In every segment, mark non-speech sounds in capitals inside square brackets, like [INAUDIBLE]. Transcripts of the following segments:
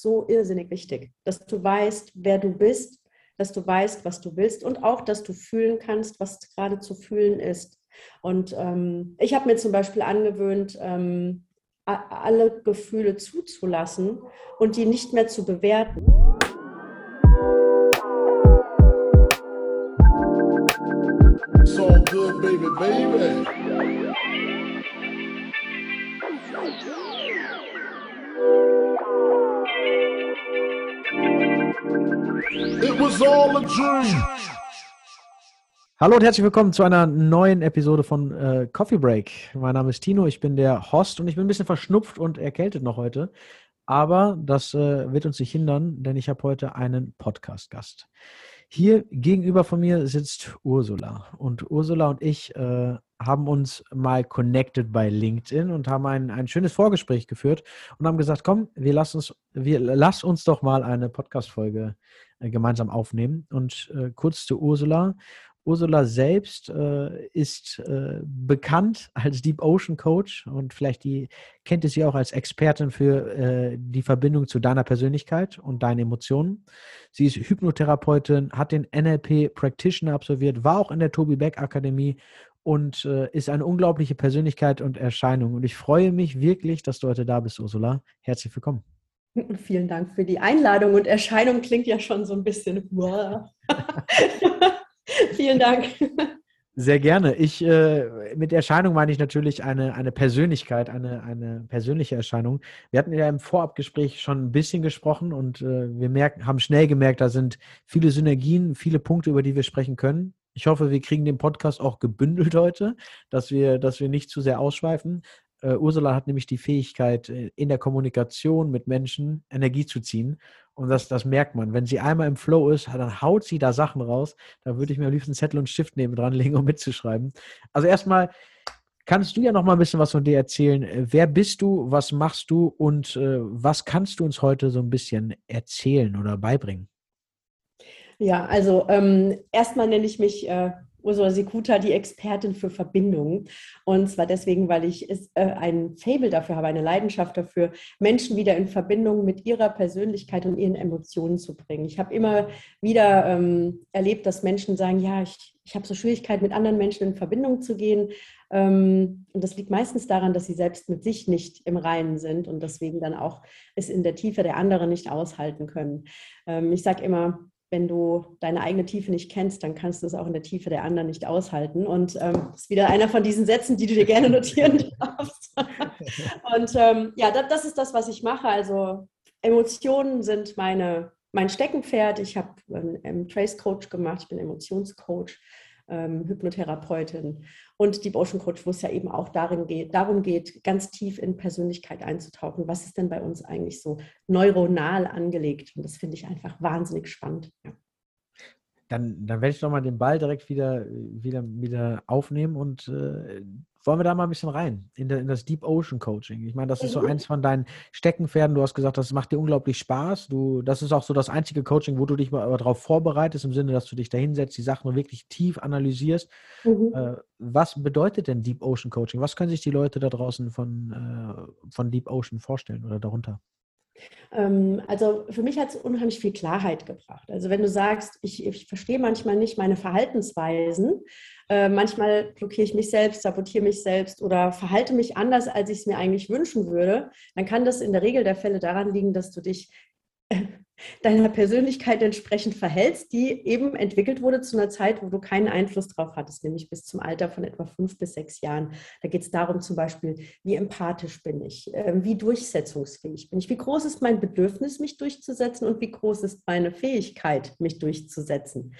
so irrsinnig wichtig, dass du weißt, wer du bist, dass du weißt, was du willst und auch, dass du fühlen kannst, was gerade zu fühlen ist. Und ähm, ich habe mir zum Beispiel angewöhnt, ähm, alle Gefühle zuzulassen und die nicht mehr zu bewerten. So good, baby, baby. It was all a dream. Hallo und herzlich willkommen zu einer neuen Episode von äh, Coffee Break. Mein Name ist Tino, ich bin der Host und ich bin ein bisschen verschnupft und erkältet noch heute. Aber das äh, wird uns nicht hindern, denn ich habe heute einen Podcast-Gast. Hier gegenüber von mir sitzt Ursula. Und Ursula und ich äh, haben uns mal connected bei LinkedIn und haben ein, ein schönes Vorgespräch geführt und haben gesagt, komm, wir lass uns, wir lass uns doch mal eine Podcast-Folge äh, gemeinsam aufnehmen. Und äh, kurz zu Ursula. Ursula selbst äh, ist äh, bekannt als Deep Ocean Coach und vielleicht die, kennt ihr sie auch als Expertin für äh, die Verbindung zu deiner Persönlichkeit und deinen Emotionen. Sie ist Hypnotherapeutin, hat den NLP Practitioner absolviert, war auch in der Toby Beck Akademie und äh, ist eine unglaubliche Persönlichkeit und Erscheinung. Und ich freue mich wirklich, dass du heute da bist, Ursula. Herzlich willkommen. [LAUGHS] Vielen Dank für die Einladung und Erscheinung klingt ja schon so ein bisschen. Wow. [LAUGHS] Vielen Dank. Sehr gerne. Ich, äh, mit Erscheinung meine ich natürlich eine, eine Persönlichkeit, eine, eine persönliche Erscheinung. Wir hatten ja im Vorabgespräch schon ein bisschen gesprochen und äh, wir merken, haben schnell gemerkt, da sind viele Synergien, viele Punkte, über die wir sprechen können. Ich hoffe, wir kriegen den Podcast auch gebündelt heute, dass wir, dass wir nicht zu sehr ausschweifen. Uh, Ursula hat nämlich die Fähigkeit, äh, in der Kommunikation mit Menschen Energie zu ziehen. Und das, das merkt man. Wenn sie einmal im Flow ist, dann haut sie da Sachen raus. Da würde ich mir am liebsten Zettel und Stift neben dran legen, um mitzuschreiben. Also erstmal kannst du ja noch mal ein bisschen was von dir erzählen. Äh, wer bist du, was machst du und äh, was kannst du uns heute so ein bisschen erzählen oder beibringen? Ja, also ähm, erstmal nenne ich mich äh, Ursula Sikuta die Expertin für Verbindungen. Und zwar deswegen, weil ich es, äh, ein Fable dafür habe, eine Leidenschaft dafür, Menschen wieder in Verbindung mit ihrer Persönlichkeit und ihren Emotionen zu bringen. Ich habe immer wieder ähm, erlebt, dass Menschen sagen, ja, ich, ich habe so Schwierigkeiten, mit anderen Menschen in Verbindung zu gehen. Ähm, und das liegt meistens daran, dass sie selbst mit sich nicht im Reinen sind und deswegen dann auch es in der Tiefe der anderen nicht aushalten können. Ähm, ich sage immer, wenn du deine eigene Tiefe nicht kennst, dann kannst du es auch in der Tiefe der anderen nicht aushalten. Und ähm, das ist wieder einer von diesen Sätzen, die du dir gerne notieren [LAUGHS] darfst. und ähm, ja, das, das, ist das, was ich mache. Also Emotionen sind meine, mein Steckenpferd. Ich habe einen Trace Coach gemacht, ich bin Emotionscoach ähm, Hypnotherapeutin und Deep Ocean Coach, wo es ja eben auch darin geht, darum geht, ganz tief in Persönlichkeit einzutauchen. Was ist denn bei uns eigentlich so neuronal angelegt? Und das finde ich einfach wahnsinnig spannend. Ja. Dann, dann werde ich doch mal den Ball direkt wieder, wieder, wieder aufnehmen und äh, wollen wir da mal ein bisschen rein in, in, das Deep Ocean Coaching? Ich meine, das ist so mhm. eins von deinen Steckenpferden. Du hast gesagt, das macht dir unglaublich Spaß. Du, das ist auch so das einzige Coaching, wo du dich mal darauf vorbereitest, im Sinne, dass du dich da hinsetzt, die Sachen wirklich tief analysierst. Mhm. Äh, was bedeutet denn Deep Ocean Coaching? Was können sich die Leute da draußen von, äh, von Deep Ocean vorstellen oder darunter? Ähm, also für mich hat es unheimlich viel Klarheit gebracht. Also wenn du sagst, ich, ich verstehe manchmal nicht meine Verhaltensweisen, äh, manchmal blockiere ich mich selbst, sabotiere mich selbst oder verhalte mich anders, als ich es mir eigentlich wünschen würde, dann kann das in der Regel der Fälle daran liegen, dass du dich deiner Persönlichkeit entsprechend verhältst, die eben entwickelt wurde zu einer Zeit, wo du keinen Einfluss drauf hattest, nämlich bis zum Alter von etwa fünf bis sechs Jahren. Da geht es darum zum Beispiel, wie empathisch bin ich, ähm, wie durchsetzungsfähig bin ich, wie groß ist mein Bedürfnis, mich durchzusetzen und wie groß ist meine Fähigkeit, mich durchzusetzen.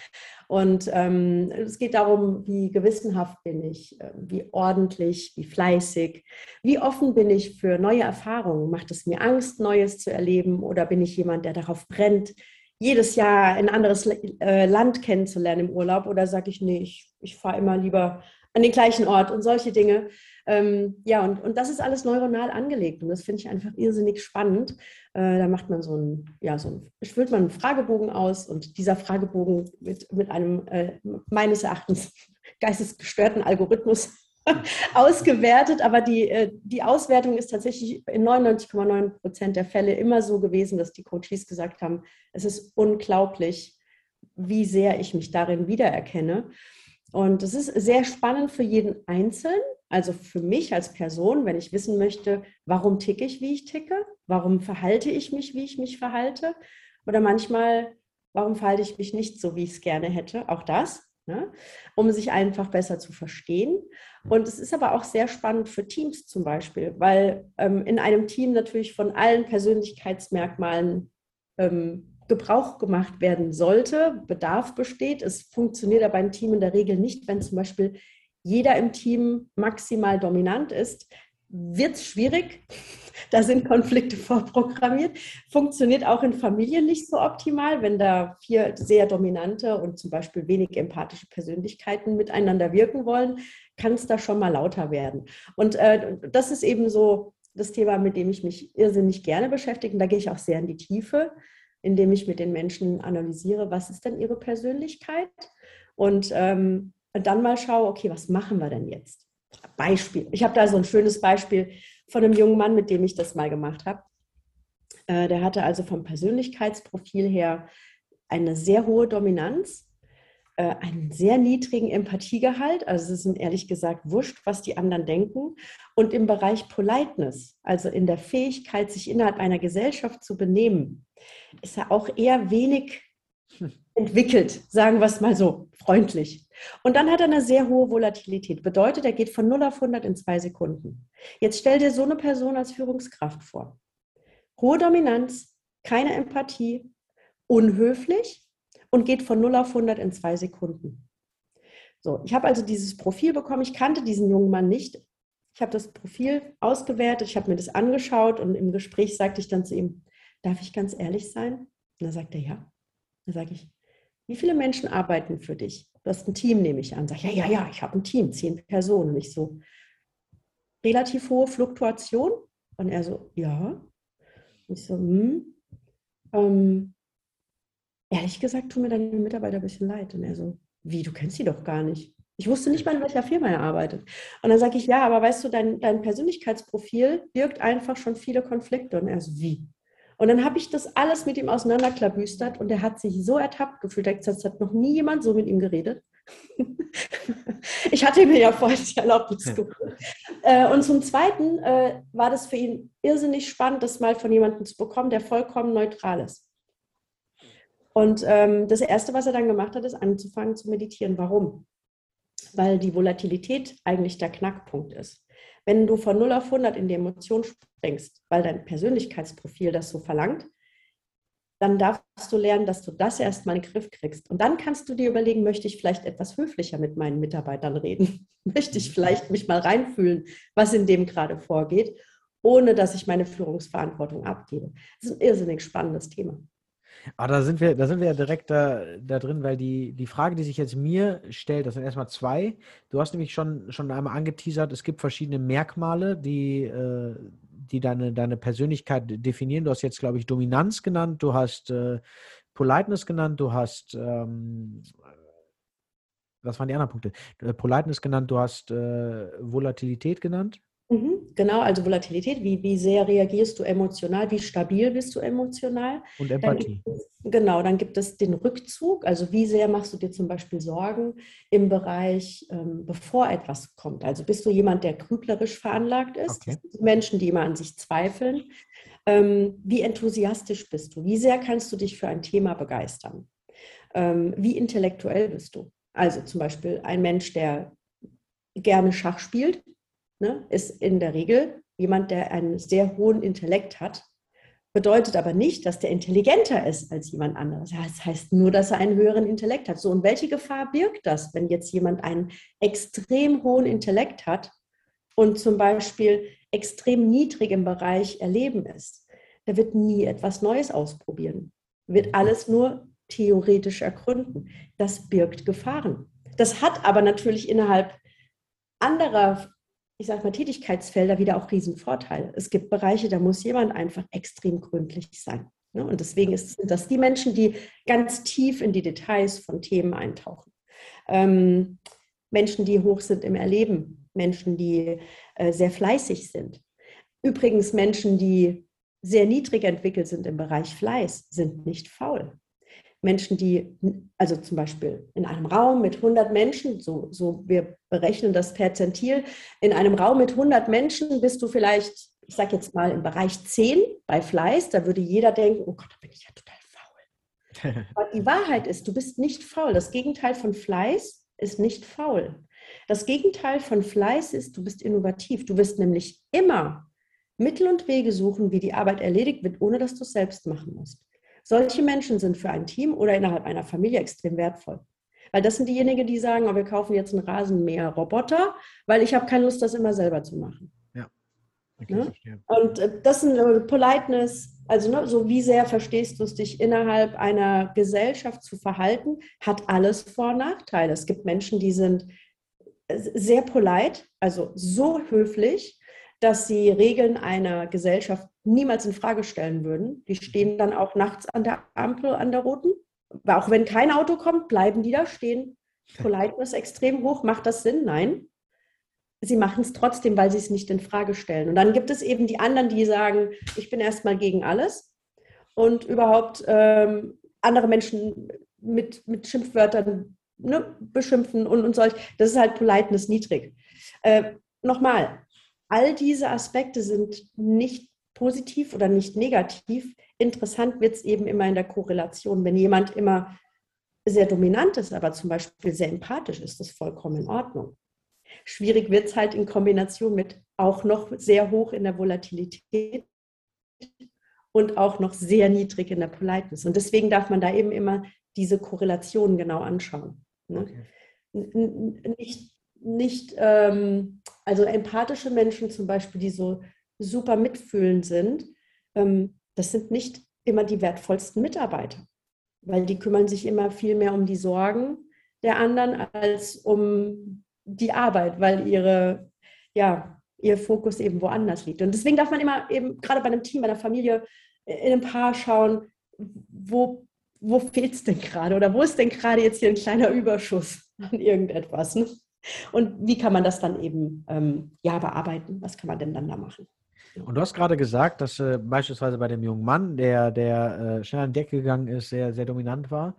Und ähm, es geht darum, wie gewissenhaft bin ich, äh, wie ordentlich, wie fleißig, wie offen bin ich für neue Erfahrungen. Macht es mir Angst, Neues zu erleben oder bin ich jemand, der darauf brennt, jedes Jahr ein anderes äh, Land kennenzulernen im Urlaub oder sage ich, nee, ich, ich fahre immer lieber an den gleichen Ort und solche Dinge. Ähm, ja, und, und das ist alles neuronal angelegt und das finde ich einfach irrsinnig spannend. Äh, da macht man so ein, ja, so ein, füllt man einen Fragebogen aus und dieser Fragebogen wird mit einem äh, meines Erachtens geistesgestörten Algorithmus [LAUGHS] ausgewertet, aber die, äh, die Auswertung ist tatsächlich in 99,9 Prozent der Fälle immer so gewesen, dass die Coaches gesagt haben, es ist unglaublich, wie sehr ich mich darin wiedererkenne. Und es ist sehr spannend für jeden Einzelnen, also für mich als Person, wenn ich wissen möchte, warum ticke ich, wie ich ticke, warum verhalte ich mich, wie ich mich verhalte. Oder manchmal, warum verhalte ich mich nicht so, wie ich es gerne hätte. Auch das ne? um sich einfach besser zu verstehen. Und es ist aber auch sehr spannend für Teams zum Beispiel, weil ähm, in einem Team natürlich von allen Persönlichkeitsmerkmalen ähm, Gebrauch gemacht werden sollte, Bedarf besteht. Es funktioniert aber ein Team in der Regel nicht, wenn zum Beispiel jeder im Team maximal dominant ist, wird es schwierig. Da sind Konflikte vorprogrammiert. Funktioniert auch in Familien nicht so optimal, wenn da vier sehr dominante und zum Beispiel wenig empathische Persönlichkeiten miteinander wirken wollen, kann es da schon mal lauter werden. Und äh, das ist eben so das Thema, mit dem ich mich irrsinnig gerne beschäftige. Und da gehe ich auch sehr in die Tiefe, indem ich mit den Menschen analysiere, was ist denn ihre Persönlichkeit? Und ähm, dann mal schaue, okay, was machen wir denn jetzt? Beispiel. Ich habe da so ein schönes Beispiel von einem jungen Mann, mit dem ich das mal gemacht habe. Äh, der hatte also vom Persönlichkeitsprofil her eine sehr hohe Dominanz, äh, einen sehr niedrigen Empathiegehalt. Also es ist ehrlich gesagt wurscht, was die anderen denken. Und im Bereich Politeness, also in der Fähigkeit, sich innerhalb einer Gesellschaft zu benehmen, ist er auch eher wenig entwickelt, sagen wir es mal so, freundlich. Und dann hat er eine sehr hohe Volatilität. Bedeutet, er geht von 0 auf 100 in zwei Sekunden. Jetzt stell dir so eine Person als Führungskraft vor. Hohe Dominanz, keine Empathie, unhöflich und geht von 0 auf 100 in zwei Sekunden. So, ich habe also dieses Profil bekommen. Ich kannte diesen jungen Mann nicht. Ich habe das Profil ausgewertet, ich habe mir das angeschaut und im Gespräch sagte ich dann zu ihm, darf ich ganz ehrlich sein? Und dann sagt er ja. Dann sage ich, wie viele Menschen arbeiten für dich? Du hast ein Team, nehme ich an. Sag, ja, ja, ja, ich habe ein Team, zehn Personen. Und ich so, relativ hohe Fluktuation? Und er so, ja. Und ich so, hm. Ähm, ehrlich gesagt, tun mir deine Mitarbeiter ein bisschen leid. Und er so, wie, du kennst sie doch gar nicht. Ich wusste nicht mal, in welcher Firma er arbeitet. Und dann sage ich, ja, aber weißt du, dein, dein Persönlichkeitsprofil birgt einfach schon viele Konflikte. Und er so, wie? Und dann habe ich das alles mit ihm auseinanderklabüstert und er hat sich so ertappt gefühlt. Er hat gesagt, es hat noch nie jemand so mit ihm geredet. [LAUGHS] ich hatte mir ja vorher die Erlaubnis geholt. Äh, und zum Zweiten äh, war das für ihn irrsinnig spannend, das mal von jemandem zu bekommen, der vollkommen neutral ist. Und ähm, das Erste, was er dann gemacht hat, ist anzufangen zu meditieren. Warum? Weil die Volatilität eigentlich der Knackpunkt ist. Wenn du von 0 auf 100 in die Emotion springst, weil dein Persönlichkeitsprofil das so verlangt, dann darfst du lernen, dass du das erstmal in den Griff kriegst. Und dann kannst du dir überlegen, möchte ich vielleicht etwas höflicher mit meinen Mitarbeitern reden? [LAUGHS] möchte ich vielleicht mich mal reinfühlen, was in dem gerade vorgeht, ohne dass ich meine Führungsverantwortung abgebe? Das ist ein irrsinnig spannendes Thema. Aber da sind wir, da sind wir ja direkt da, da drin, weil die, die Frage, die sich jetzt mir stellt, das sind erstmal zwei. Du hast nämlich schon, schon einmal angeteasert, es gibt verschiedene Merkmale, die, äh, die deine, deine Persönlichkeit definieren. Du hast jetzt, glaube ich, Dominanz genannt, du hast äh, Politeness genannt, du hast ähm, was waren die anderen Punkte? Äh, Politeness genannt, du hast äh, Volatilität genannt. Mhm, genau, also Volatilität, wie, wie sehr reagierst du emotional, wie stabil bist du emotional? Und Empathie. Dann es, genau, dann gibt es den Rückzug, also wie sehr machst du dir zum Beispiel Sorgen im Bereich, ähm, bevor etwas kommt. Also bist du jemand, der grüblerisch veranlagt ist, okay. Menschen, die immer an sich zweifeln. Ähm, wie enthusiastisch bist du? Wie sehr kannst du dich für ein Thema begeistern? Ähm, wie intellektuell bist du? Also zum Beispiel ein Mensch, der gerne Schach spielt, ne, ist in der Regel jemand, der einen sehr hohen Intellekt hat, bedeutet aber nicht, dass der intelligenter ist als jemand anderes. Das heißt nur, dass er einen höheren Intellekt hat. So, und welche Gefahr birgt das, wenn jetzt jemand einen extrem hohen Intellekt hat und zum Beispiel extrem niedrig im Bereich Erleben ist? Der wird nie etwas Neues ausprobieren, wird alles nur theoretisch ergründen. Das birgt Gefahren. Das hat aber natürlich innerhalb anderer ich sage mal, Tätigkeitsfelder wieder auch Riesenvorteile. Es gibt Bereiche, da muss jemand einfach extrem gründlich sein. Ne? Und deswegen ist, sind das die Menschen, die ganz tief in die Details von Themen eintauchen. Ähm, Menschen, die hoch sind im Erleben, Menschen, die äh, sehr fleißig sind. Übrigens, Menschen, die sehr niedrig entwickelt sind im Bereich Fleiß, sind nicht faul. Menschen, die, also zum Beispiel in einem Raum mit 100 Menschen, so, so wir berechnen das perzentil, in einem Raum mit 100 Menschen bist du vielleicht, ich sage jetzt mal im Bereich 10 bei Fleiß, da würde jeder denken, oh Gott, da bin ich ja total faul. [LAUGHS] Aber die Wahrheit ist, du bist nicht faul. Das Gegenteil von Fleiß ist nicht faul. Das Gegenteil von Fleiß ist, du bist innovativ. Du wirst nämlich immer Mittel und Wege suchen, wie die Arbeit erledigt wird, ohne dass du es selbst machen musst. Solche Menschen sind für ein Team oder innerhalb einer Familie extrem wertvoll. Weil das sind diejenigen, die sagen, oh, wir kaufen jetzt einen Rasenmäher-Roboter, weil ich habe keine Lust, das immer selber zu machen. Ja. Okay, ne? Und äh, das ist eine Politeness, also ne, so wie sehr verstehst du es, dich innerhalb einer Gesellschaft zu verhalten, hat alles Vor- und Nachteile. Es gibt Menschen, die sind äh, sehr polite, also so höflich, dass sie Regeln einer Gesellschaft niemals in Frage stellen würden. Die stehen dann auch nachts an der Ampel, an der roten. Auch wenn kein Auto kommt, bleiben die da stehen. [LAUGHS] Politeness extrem hoch. Macht das Sinn? Nein. Sie machen es trotzdem, weil sie es nicht in Frage stellen. Und dann gibt es eben die anderen, die sagen, ich bin erstmal gegen alles und überhaupt ähm, andere Menschen mit, mit Schimpfwörtern ne, beschimpfen und, und solch. Das ist halt Politeness niedrig. Äh, Nochmal, all diese Aspekte sind nicht positiv oder nicht negativ. Interessant wird es eben immer in der Korrelation. Wenn jemand immer sehr dominant ist, aber zum Beispiel sehr empathisch, ist das vollkommen in Ordnung. Schwierig wird es halt in Kombination mit auch noch sehr hoch in der Volatilität und auch noch sehr niedrig in der Politeness. Und deswegen darf man da eben immer diese Korrelationen genau anschauen. Ne? Okay. Nicht, nicht ähm, also empathische Menschen zum Beispiel, die so super mitfühlend sind, ähm, das sind nicht immer die wertvollsten Mitarbeiter, weil die kümmern sich immer viel mehr um die Sorgen der anderen als um die Arbeit, weil ihre, ja, ihr Fokus eben woanders liegt. Und deswegen darf man immer eben, gerade bei einem Team, bei einer Familie, äh, in einem Paar schauen, wo, wo fehlt es denn gerade oder wo ist denn gerade jetzt hier ein kleiner Überschuss an irgendetwas. Ne? Und wie kann man das dann eben ähm, ja, bearbeiten? Was kann man denn dann da machen? Und du hast gerade gesagt, dass äh, beispielsweise bei dem jungen Mann, der, der äh, schnell an die Decke gegangen ist, sehr, sehr dominant war,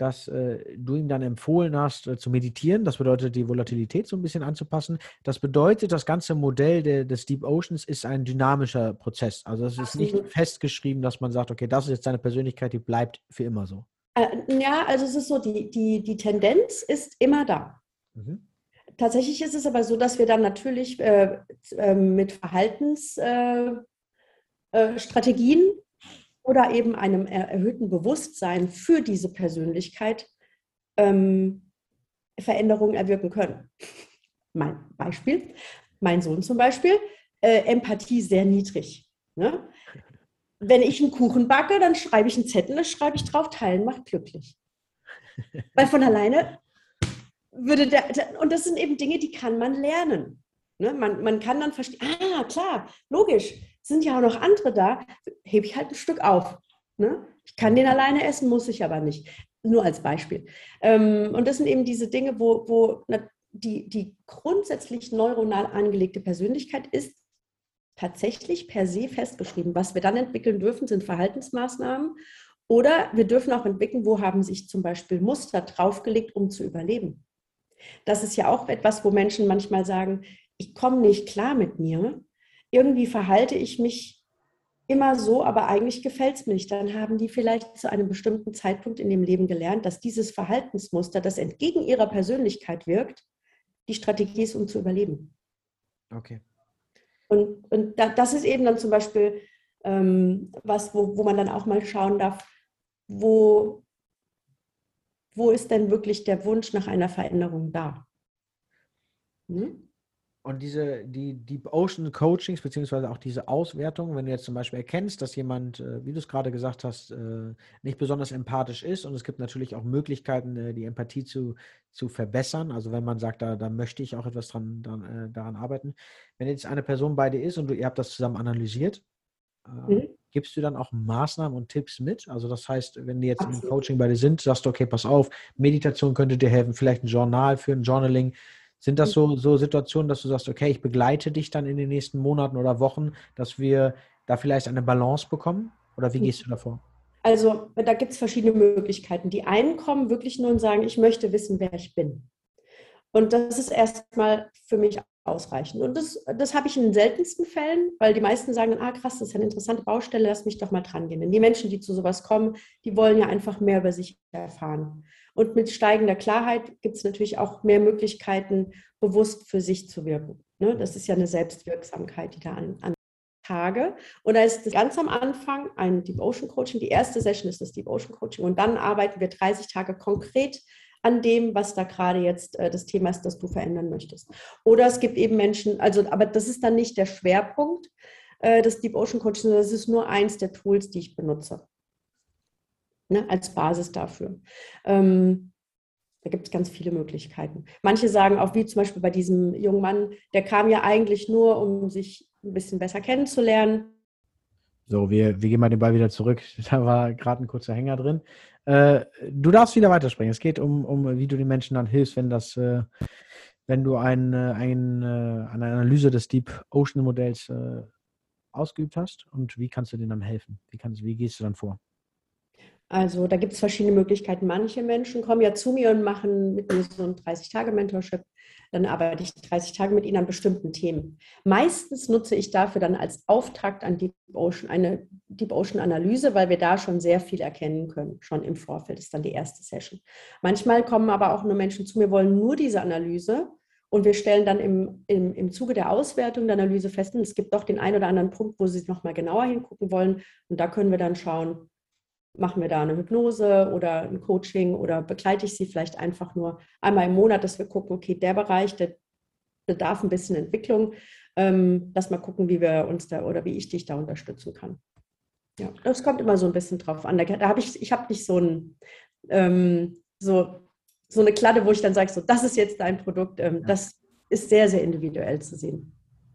dass äh, du ihm dann empfohlen hast, äh, zu meditieren. Das bedeutet, die Volatilität so ein bisschen anzupassen. Das bedeutet, das ganze Modell de, des Deep Oceans ist ein dynamischer Prozess. Also es ist nicht festgeschrieben, dass man sagt, okay, das ist jetzt deine Persönlichkeit, die bleibt für immer so. Äh, ja, also es ist so, die, die, die Tendenz ist immer da. Mhm. Tatsächlich ist es aber so, dass wir dann natürlich äh, äh, mit Verhaltensstrategien äh, äh oder eben einem erhöhten Bewusstsein für diese Persönlichkeit ähm, Veränderungen erwirken können. Mein Beispiel, mein Sohn zum Beispiel, äh, Empathie sehr niedrig. Ne? Wenn ich einen Kuchen backe, dann schreibe ich einen Zettel, da schreibe ich drauf, teilen macht glücklich. Weil von alleine würde der, und das sind eben Dinge, die kann man lernen. Ne? Man, man kann dann verstehen, ah, klar, logisch, sind ja auch noch andere da, hebe ich halt ein Stück auf. Ne? Ich kann den alleine essen, muss ich aber nicht. Nur als Beispiel. Ähm, und das sind eben diese Dinge, wo, wo die, die grundsätzlich neuronal angelegte Persönlichkeit ist tatsächlich per se festgeschrieben. Was wir dann entwickeln dürfen, sind Verhaltensmaßnahmen oder wir dürfen auch entwickeln, wo haben sich zum Beispiel Muster draufgelegt, um zu überleben. Das ist ja auch etwas, wo Menschen manchmal sagen, ich komme nicht klar mit mir. Irgendwie verhalte ich mich immer so, aber eigentlich gefällt es mir nicht. Dann haben die vielleicht zu einem bestimmten Zeitpunkt in dem Leben gelernt, dass dieses Verhaltensmuster, das entgegen ihrer Persönlichkeit wirkt, die Strategie ist, um zu überleben. Okay. Und, und das ist eben dann zum Beispiel ähm, was, wo, wo man dann auch mal schauen darf, wo wo ist denn wirklich der Wunsch nach einer Veränderung da? Hm? Und diese, die Deep Ocean Coachings, beziehungsweise auch diese Auswertung, wenn du jetzt zum Beispiel erkennst, dass jemand, äh, wie du es gerade gesagt hast, äh, nicht besonders empathisch ist und es gibt natürlich auch Möglichkeiten, äh, die Empathie zu, zu verbessern. Also wenn man sagt, da, da möchte ich auch etwas dran, dran daran arbeiten. Wenn jetzt eine Person bei dir ist und du, ihr habt das zusammen analysiert, mhm gibst du dann auch Maßnahmen und Tipps mit? Also das heißt, wenn die jetzt Absolut. im Coaching bei dir sind, sagst du, okay, pass auf, Meditation könnte dir helfen, vielleicht ein Journal für ein Journaling. Sind das so, so Situationen, dass du sagst, okay, ich begleite dich dann in den nächsten Monaten oder Wochen, dass wir da vielleicht eine Balance bekommen? Oder wie gehst du davor? Also da gibt es verschiedene Möglichkeiten. Die einen kommen wirklich nur und sagen, ich möchte wissen, wer ich bin. Und das ist erstmal für mich ausreichend. Und das, das habe ich in den seltensten Fällen, weil die meisten sagen, ah krass, das ist eine interessante Baustelle, lass mich doch mal dran gehen. Denn die Menschen, die zu sowas kommen, die wollen ja einfach mehr über sich erfahren. Und mit steigender Klarheit gibt es natürlich auch mehr Möglichkeiten, bewusst für sich zu wirken. Ne? Das ist ja eine Selbstwirksamkeit, die da an, an Tage. Und da ist ganz am Anfang ein Deep Ocean Coaching. Die erste Session ist das Deep Ocean Coaching. Und dann arbeiten wir 30 Tage konkret an dem, was da gerade jetzt äh, das Thema ist, das du verändern möchtest. Oder es gibt eben Menschen, also, aber das ist dann nicht der Schwerpunkt äh, des Deep Ocean Coaching, sondern das ist nur eins der Tools, die ich benutze. Ne, als Basis dafür. Ähm, da gibt es ganz viele Möglichkeiten. Manche sagen auch, wie zum Beispiel bei diesem jungen Mann, der kam ja eigentlich nur, um sich ein bisschen besser kennenzulernen. So, wir, wir gehen mal den Ball wieder zurück. [LAUGHS] Da war gerade ein kurzer Hänger drin. Äh, du darfst wieder weitersprechen. Es geht um, um, wie du den Menschen dann hilfst, wenn das, äh, wenn du ein, äh, ein, äh, eine Analyse des Deep Ocean Modells ausgeübt hast und wie kannst du denen dann helfen? Wie, kannst, wie gehst du dann vor? Also da gibt es verschiedene Möglichkeiten. Manche Menschen kommen ja zu mir und machen mit mir so ein 30-Tage-Mentorship. Dann arbeite ich 30 Tage mit ihnen an bestimmten Themen. Meistens nutze ich dafür dann als Auftakt an Deep Ocean eine Deep Ocean Analyse, weil wir da schon sehr viel erkennen können. Schon im Vorfeld ist dann die erste Session. Manchmal kommen aber auch nur Menschen zu mir, wollen nur diese Analyse. Und wir stellen dann im, im, im Zuge der Auswertung der Analyse fest, es gibt doch den einen oder anderen Punkt, wo sie nochmal genauer hingucken wollen. Und da können wir dann schauen, machen wir da eine Hypnose oder ein Coaching oder begleite ich sie vielleicht einfach nur einmal im Monat, dass wir gucken, okay, der Bereich, der bedarf ein bisschen Entwicklung. Ähm, lass mal gucken, wie wir uns da oder wie ich dich da unterstützen kann. Ja, das kommt immer so ein bisschen drauf an. Da, da habe ich, ich habe nicht so ein ähm, so, so eine Kladde, wo ich dann sage, so, das ist jetzt dein Produkt. Ähm, das ist sehr, sehr individuell zu sehen.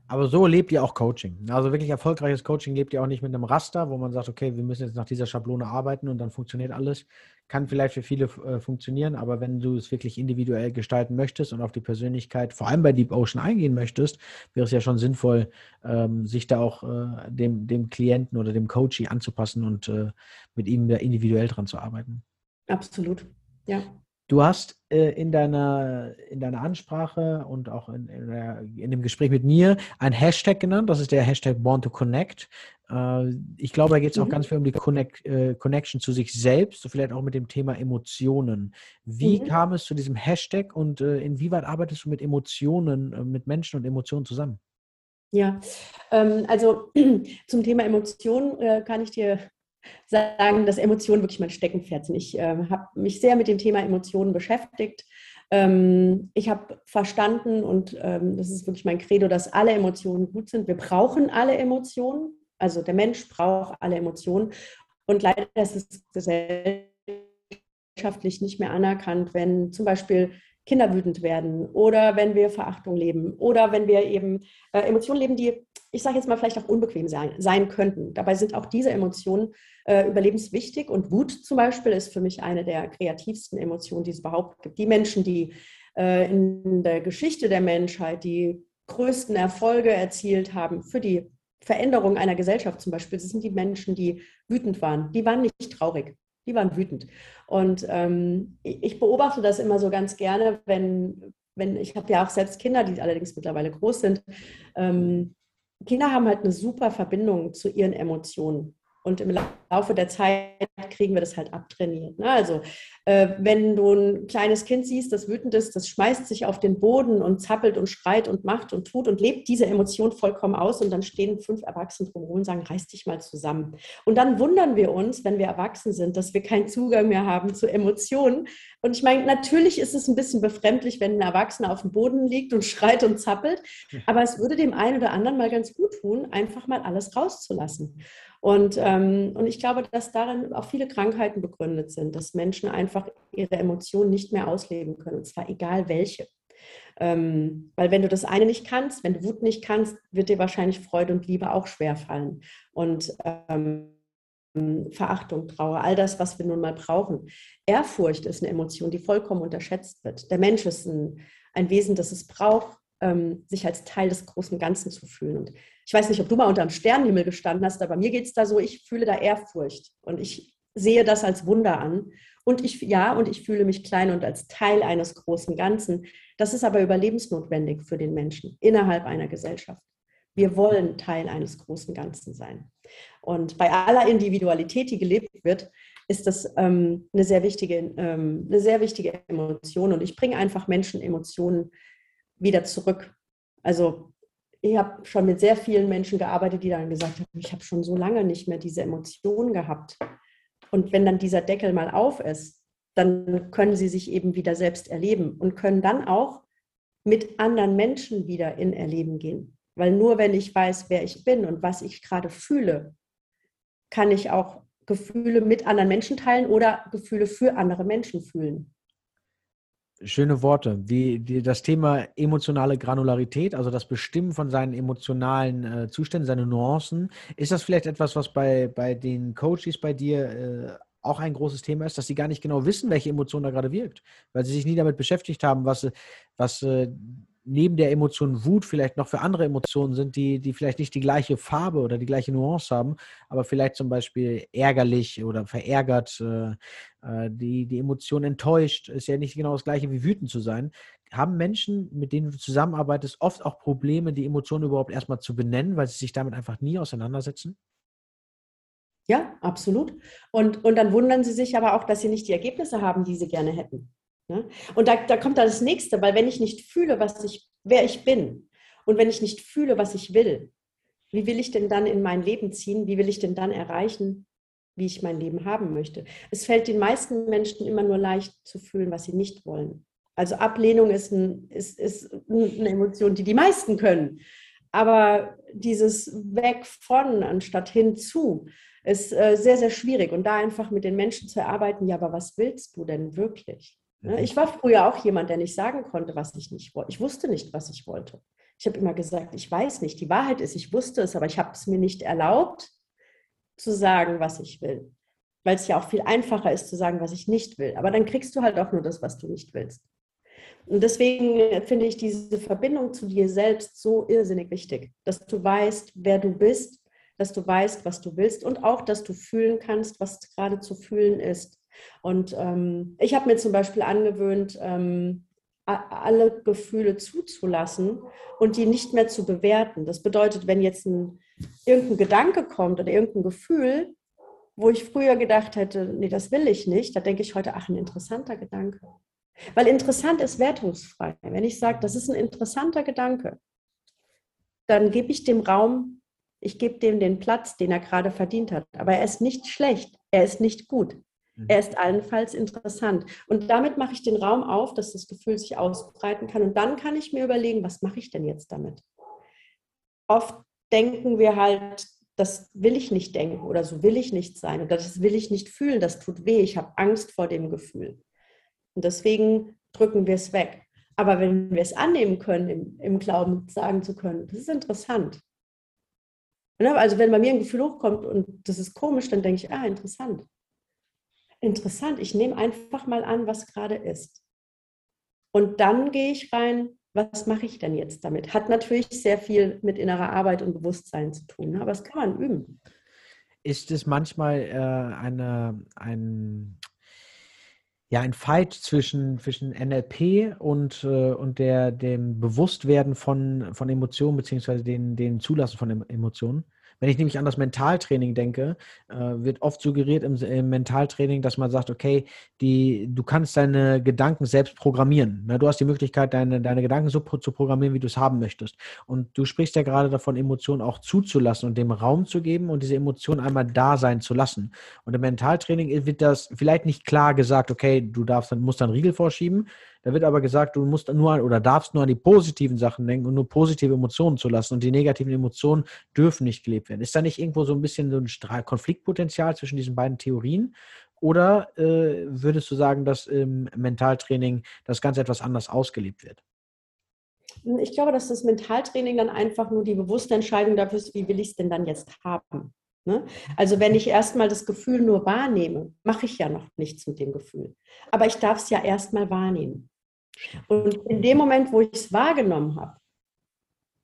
Aber so lebt ihr auch Coaching. Also wirklich erfolgreiches Coaching lebt ihr auch nicht mit einem Raster, wo man sagt, okay, wir müssen jetzt nach dieser Schablone arbeiten und dann funktioniert alles. Kann vielleicht für viele äh, funktionieren, aber wenn du es wirklich individuell gestalten möchtest und auf die Persönlichkeit, vor allem bei Deep Ocean eingehen möchtest, wäre es ja schon sinnvoll, ähm, sich da auch äh, dem, dem Klienten oder dem Coaching anzupassen und äh, mit ihm da individuell dran zu arbeiten. Absolut, ja. Du hast äh, in, deiner, in deiner Ansprache und auch in, in, der, in, dem Gespräch mit mir ein Hashtag genannt. Das ist der Hashtag Born to Connect. Äh, ich glaube, da geht es mhm. auch ganz viel um die Connect, äh, Connection zu sich selbst, so vielleicht auch mit dem Thema Emotionen. Wie mhm. kam es zu diesem Hashtag und äh, inwieweit arbeitest du mit Emotionen, äh, mit Menschen und Emotionen zusammen? Ja, ähm, also [CLEARS THROAT] zum Thema Emotionen äh, kann ich dir sagen, dass Emotionen wirklich mein Steckenpferd sind. Ich äh, habe mich sehr mit dem Thema Emotionen beschäftigt. Ähm, ich habe verstanden, und ähm, das ist wirklich mein Credo, dass alle Emotionen gut sind. Wir brauchen alle Emotionen. Also der Mensch braucht alle Emotionen. Und leider ist es gesellschaftlich nicht mehr anerkannt, wenn zum Beispiel Kinder wütend werden oder wenn wir Verachtung leben oder wenn wir eben äh, Emotionen leben, die, ich sage jetzt mal, vielleicht auch unbequem sein, sein könnten. Dabei sind auch diese Emotionen äh, überlebenswichtig und Wut zum Beispiel ist für mich eine der kreativsten Emotionen, die es überhaupt gibt. Die Menschen, die äh, in der Geschichte der Menschheit die größten Erfolge erzielt haben für die Veränderung einer Gesellschaft zum Beispiel, das sind die Menschen, die wütend waren. Die waren nicht traurig die waren wütend. Und ähm, ich beobachte das immer so ganz gerne, wenn, wenn ich habe ja auch selbst Kinder, die allerdings mittlerweile groß sind. Ähm, Kinder haben halt eine super Verbindung zu ihren Emotionen. Und im Laufe der Zeit kriegen wir das halt abtrainiert. Ne? Also äh, wenn du ein kleines Kind siehst, das wütend ist, das schmeißt sich auf den Boden und zappelt und schreit und macht und tut und lebt diese Emotion vollkommen aus und dann stehen fünf Erwachsene drumherum und sagen, reiß dich mal zusammen. Und dann wundern wir uns, wenn wir erwachsen sind, dass wir keinen Zugang mehr haben zu Emotionen. Und ich meine, natürlich ist es ein bisschen befremdlich, wenn ein Erwachsener auf dem Boden liegt und [LAUGHS] schreit und zappelt, aber es würde dem einen oder anderen mal ganz gut tun, einfach mal alles rauszulassen. Und, ähm, und ich glaube, dass darin auch viele Krankheiten begründet sind, dass Menschen einfach ihre Emotionen nicht mehr ausleben können, und zwar egal welche. Ähm, weil wenn du das eine nicht kannst, wenn du Wut nicht kannst, wird dir wahrscheinlich Freude und Liebe auch schwer fallen. Und ähm, Verachtung, Trauer, all das, was wir nun mal brauchen. Ehrfurcht ist eine Emotion, die vollkommen unterschätzt wird. Der Mensch ist ein, ein Wesen, das es braucht, ähm, sich als Teil des großen Ganzen zu fühlen. Und ich weiß nicht, ob du mal unter dem Sternenhimmel gestanden hast, aber mir geht es da so, ich fühle da Ehrfurcht und ich sehe das als Wunder an. Und ich, ja, und ich fühle mich klein und als Teil eines großen Ganzen. Das ist aber überlebensnotwendig für den Menschen innerhalb einer Gesellschaft. Wir wollen Teil eines großen Ganzen sein. Und bei aller Individualität, die gelebt wird, ist das ähm, eine, sehr wichtige, ähm, eine sehr wichtige Emotion. Und ich bringe einfach Menschen Emotionen wieder zurück. Also ich habe schon mit sehr vielen Menschen gearbeitet, die dann gesagt haben, ich habe schon so lange nicht mehr diese Emotionen gehabt. Und wenn dann dieser Deckel mal auf ist, dann können sie sich eben wieder selbst erleben und können dann auch mit anderen Menschen wieder in Erleben gehen. Weil nur wenn ich weiß, wer ich bin und was ich gerade fühle, kann ich auch Gefühle mit anderen Menschen teilen oder Gefühle für andere Menschen fühlen. Schöne Worte. Die, die, das Thema emotionale Granularität, also das Bestimmen von seinen emotionalen äh, Zuständen, seine Nuancen, ist das vielleicht etwas, was bei, bei den Coaches bei dir äh, auch ein großes Thema ist, dass sie gar nicht genau wissen, welche Emotion da gerade wirkt, weil sie sich nie damit beschäftigt haben, was, was äh, neben der Emotion Wut vielleicht noch für andere Emotionen sind, die, die vielleicht nicht die gleiche Farbe oder die gleiche Nuance haben, aber vielleicht zum Beispiel ärgerlich oder verärgert, äh, äh, die, die Emotion enttäuscht, ist ja nicht genau das gleiche wie wütend zu sein. Haben Menschen, mit denen du zusammenarbeitest, oft auch Probleme, die Emotionen überhaupt erstmal zu benennen, weil sie sich damit einfach nie auseinandersetzen? Ja, absolut. Und, und dann wundern sie sich aber auch, dass sie nicht die Ergebnisse haben, die sie gerne hätten. Ne? Und da, da kommt dann das Nächste, weil wenn ich nicht fühle, was ich, wer ich bin und wenn ich nicht fühle, was ich will, wie will ich denn dann in mein Leben ziehen? Wie will ich denn dann erreichen, wie ich mein Leben haben möchte? Es fällt den meisten Menschen immer nur leicht zu fühlen, was sie nicht wollen. Also Ablehnung ist, ein, ist, ist eine Emotion, die die meisten können. Aber dieses Weg von anstatt hinzu ist äh, sehr, sehr schwierig. Und da einfach mit den Menschen zu erarbeiten, ja, aber was willst du denn wirklich? Ne. Ich war früher auch jemand, der nicht sagen konnte, was ich nicht wollte. Ich wusste nicht, was ich wollte. Ich habe immer gesagt, ich weiß nicht. Die Wahrheit ist, ich wusste es, aber ich habe es mir nicht erlaubt, zu sagen, was ich will. Weil es ja auch viel einfacher ist, zu sagen, was ich nicht will. Aber dann kriegst du halt auch nur das, was du nicht willst. Und deswegen finde ich diese Verbindung zu dir selbst so irrsinnig wichtig, dass du weißt, wer du bist, dass du weißt, was du willst und auch, dass du fühlen kannst, was gerade zu fühlen ist. Und ähm, ich habe mir zum Beispiel angewöhnt, ähm, alle Gefühle zuzulassen und die nicht mehr zu bewerten. Das bedeutet, wenn jetzt ein, irgendein Gedanke kommt oder irgendein Gefühl, wo ich früher gedacht hätte, nee, das will ich nicht, da denke ich heute, ach, ein interessanter Gedanke. Weil interessant ist wertungsfrei. Wenn ich sage, das ist ein interessanter Gedanke, dann gebe ich dem Raum, ich gebe dem den Platz, den er gerade verdient hat. Aber er ist nicht schlecht, er ist nicht gut. Mhm. Er ist allenfalls interessant. Und damit mache ich den Raum auf, dass das Gefühl sich ausbreiten kann. Und dann kann ich mir überlegen, was mache ich denn jetzt damit? Oft denken wir halt, das will ich nicht denken oder so will ich nicht sein oder das will ich nicht fühlen, das tut weh, ich habe Angst vor dem Gefühl. Und deswegen drücken wir es weg. Aber wenn wir es annehmen können, im, im Glauben sagen zu können, das ist interessant. Ne, also wenn bei mir ein Gefühl hochkommt und das ist komisch, dann denke ich, ah, interessant interessant, ich nehme einfach mal an, was gerade ist. Und dann gehe ich rein, was mache ich denn jetzt damit? Hat natürlich sehr viel mit innerer Arbeit und Bewusstsein zu tun, ne? aber das kann man üben. Ist es manchmal äh, eine, ein, ja, ein Fight zwischen, zwischen NLP und, äh, und der, dem Bewusstwerden von, von Emotionen, beziehungsweise den, den Zulassen von Emotionen? Wenn ich nämlich an das Mentaltraining denke, äh, wird oft suggeriert im, im, Mentaltraining, dass man sagt, okay, die, du kannst deine Gedanken selbst programmieren. Ne? Du hast die Möglichkeit, deine, deine Gedanken so zu programmieren, wie du es haben möchtest. Und du sprichst ja gerade davon, Emotionen auch zuzulassen und dem Raum zu geben und diese Emotionen einmal da sein zu lassen. Und im Mentaltraining wird das vielleicht nicht klar gesagt, okay, du darfst, musst dann Riegel vorschieben, da wird aber gesagt, du musst nur oder darfst nur an die positiven Sachen denken und nur positive Emotionen zu lassen und die negativen Emotionen dürfen nicht gelebt werden. Ist da nicht irgendwo so ein bisschen so ein Konfliktpotenzial zwischen diesen beiden Theorien? Oder äh, würdest du sagen, dass im Mentaltraining das Ganze etwas anders ausgelebt wird? Ich glaube, dass das Mentaltraining dann einfach nur die bewusste Entscheidung dafür ist, wie will ich es denn dann jetzt haben. Ne? Also wenn ich erstmal das Gefühl nur wahrnehme, mache ich ja noch nichts mit dem Gefühl. Aber ich darf es ja erstmal wahrnehmen. Und in dem Moment, wo ich es wahrgenommen habe,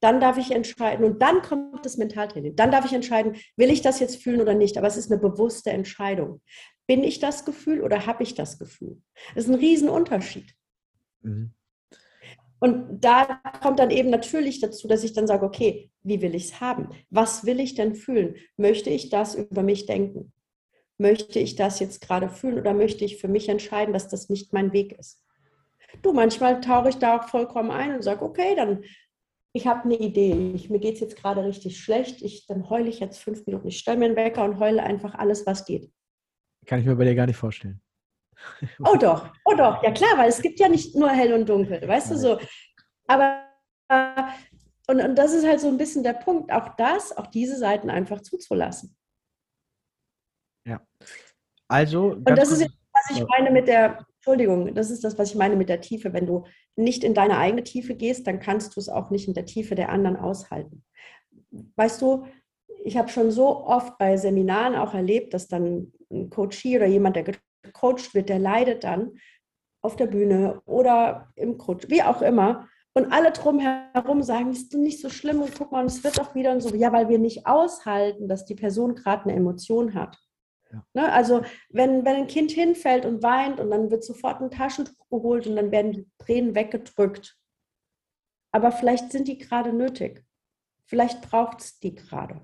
dann darf ich entscheiden und dann kommt das Mentaltraining. Dann darf ich entscheiden, will ich das jetzt fühlen oder nicht. Aber es ist eine bewusste Entscheidung. Bin ich das Gefühl oder habe ich das Gefühl? Das ist ein Riesenunterschied. Mhm. Und da kommt dann eben natürlich dazu, dass ich dann sage, okay, wie will ich es haben? Was will ich denn fühlen? Möchte ich das über mich denken? Möchte ich das jetzt gerade fühlen oder möchte ich für mich entscheiden, dass das nicht mein Weg ist? Du, manchmal tauche ich da auch vollkommen ein und sage, okay, dann ich habe eine Idee. Ich, mir geht es jetzt gerade richtig schlecht. Ich, dann heule ich jetzt fünf Minuten. Ich stelle mir einen Wecker und heule einfach alles, was geht. Kann ich mir bei dir gar nicht vorstellen. [LAUGHS] Oh doch, oh doch, ja klar, weil es gibt ja nicht nur hell und dunkel, weißt du so. Aber und, und das ist halt so ein bisschen der Punkt, auch das, auch diese Seiten einfach zuzulassen. Ja. Also. Und das ist, was ich meine mit der, Entschuldigung, das ist das, was ich meine mit der Tiefe. Wenn du nicht in deine eigene Tiefe gehst, dann kannst du es auch nicht in der Tiefe der anderen aushalten. Weißt du, ich habe schon so oft bei Seminaren auch erlebt, dass dann ein Coachie oder jemand, der gecoacht wird, der leidet dann auf der Bühne oder im Coach, wie auch immer. Und alle drumherum sagen, ist nicht so schlimm und guck mal, es wird doch wieder und so. Ja, weil wir nicht aushalten, dass die Person gerade eine Emotion hat. Ne, also wenn, wenn ein Kind hinfällt und weint und dann wird sofort ein Taschentuch geholt und dann werden die Tränen weggedrückt. Aber vielleicht sind die gerade nötig. Vielleicht braucht es die gerade.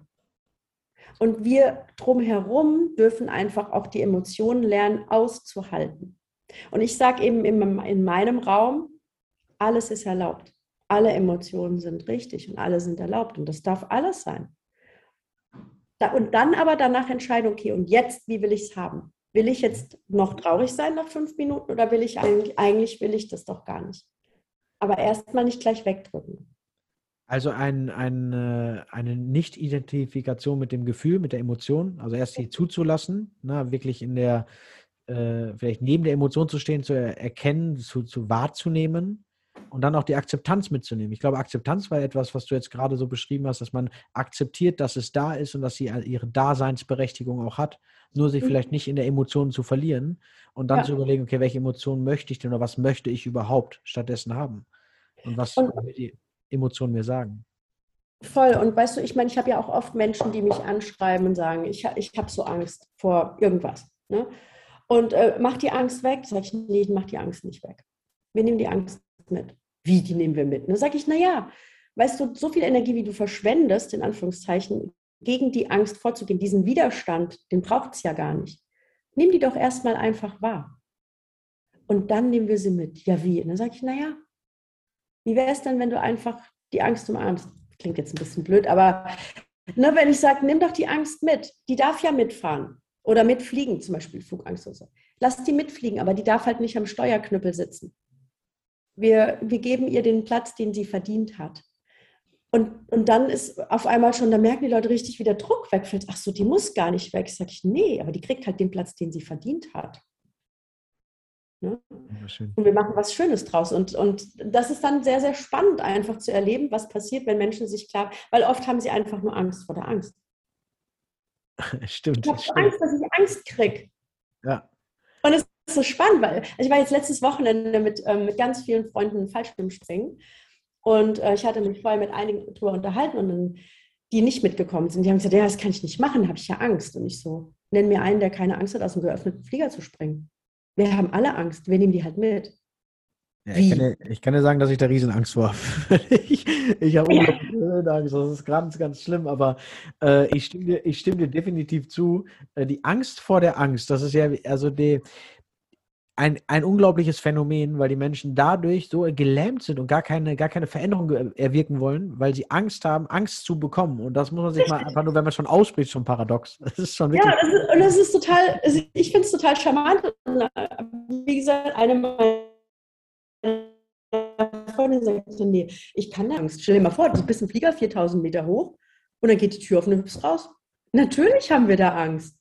Und wir drumherum dürfen einfach auch die Emotionen lernen auszuhalten. Und ich sage eben in meinem Raum, alles ist erlaubt. Alle Emotionen sind richtig und alle sind erlaubt. Und das darf alles sein. Und dann aber danach entscheiden, okay, und jetzt, wie will ich es haben? Will ich jetzt noch traurig sein nach fünf Minuten oder will ich eigentlich, eigentlich will ich das doch gar nicht? Aber erstmal nicht gleich wegdrücken. Also ein, ein, äh, eine Nicht-Identifikation mit dem Gefühl, mit der Emotion, also erst sie zuzulassen, ne, wirklich in der, äh, vielleicht neben der Emotion zu stehen, zu erkennen, zu, zu wahrzunehmen und dann auch die Akzeptanz mitzunehmen. Ich glaube, Akzeptanz war etwas, was du jetzt gerade so beschrieben hast, dass man akzeptiert, dass es da ist und dass sie ihre Daseinsberechtigung auch hat, nur sich mhm. vielleicht nicht in der Emotion zu verlieren und dann ja. zu überlegen, okay, welche Emotionen möchte ich denn oder was möchte ich überhaupt stattdessen haben? Und was und, die Emotionen mir sagen? Voll. Und weißt du, ich meine, ich habe ja auch oft Menschen, die mich anschreiben und sagen, ich, ich habe so Angst vor irgendwas. Ne? Und äh, mach die Angst weg. Sag ich, nee, ich mach die Angst nicht weg. Wir nehmen die Angst mit. Wie, die nehmen wir mit? Ne? Sage ich, naja, weißt du, so viel Energie, wie du verschwendest, in Anführungszeichen, gegen die Angst vorzugehen, diesen Widerstand, den braucht es ja gar nicht. Nimm die doch erstmal einfach wahr. Und dann nehmen wir sie mit. Ja, wie? Und dann sage ich, naja, wie wäre es denn, wenn du einfach die Angst umarmst? Klingt jetzt ein bisschen blöd, aber ne, wenn ich sage, nimm doch die Angst mit, die darf ja mitfahren oder mitfliegen, zum Beispiel Flugangst oder so. Lass die mitfliegen, aber die darf halt nicht am Steuerknüppel sitzen. Wir, wir geben ihr den Platz, den sie verdient hat. Und, und dann ist auf einmal schon, da merken die Leute richtig, wie der Druck wegfällt. Ach so, die muss gar nicht weg. Sag ich, nee, aber die kriegt halt den Platz, den sie verdient hat. Ne? Und wir machen was Schönes draus. Und, und das ist dann sehr, sehr spannend, einfach zu erleben, was passiert, wenn Menschen sich klar, weil oft haben sie einfach nur Angst vor der Angst. [LAUGHS] Stimmt. Ich habe Angst, dass ich Angst kriege. Ja. Und es so spannend, weil also ich war jetzt letztes Wochenende mit, ähm, mit ganz vielen Freunden Fallschirmspringen und äh, ich hatte mich vorher mit einigen darüber unterhalten und dann, die nicht mitgekommen sind, die haben gesagt, ja, das kann ich nicht machen, da habe ich ja Angst. Und ich so, nenn mir einen, der keine Angst hat, aus dem geöffneten Flieger zu springen. Wir haben alle Angst, wir nehmen die halt mit. Ja, ich, kann ja, ich, kann ja, sagen, dass ich da Riesenangst vor habe. [LAUGHS] ich ich habe unglaublich Angst, das ist ganz, ganz schlimm, aber äh, ich, stimme dir, ich stimme dir definitiv zu. Äh, die Angst vor der Angst, das ist ja, also die, ein, ein unglaubliches Phänomen, weil die Menschen dadurch so gelähmt sind und gar keine, gar keine Veränderung erwirken wollen, weil sie Angst haben, Angst zu bekommen. Und das muss man sich mal einfach nur, wenn man schon ausspricht, schon paradox. [LAUGHS] Das ist schon wirklich. Ja, das ist, und das ist total, ich finde es total charmant. Wie gesagt, eine meiner Freundinnen sagt, nee, ich kann da Angst. Stell dir mal vor, du bist ein Flieger 4000 Meter hoch und dann geht die Tür auf und du hüpfst raus. Natürlich haben wir da Angst.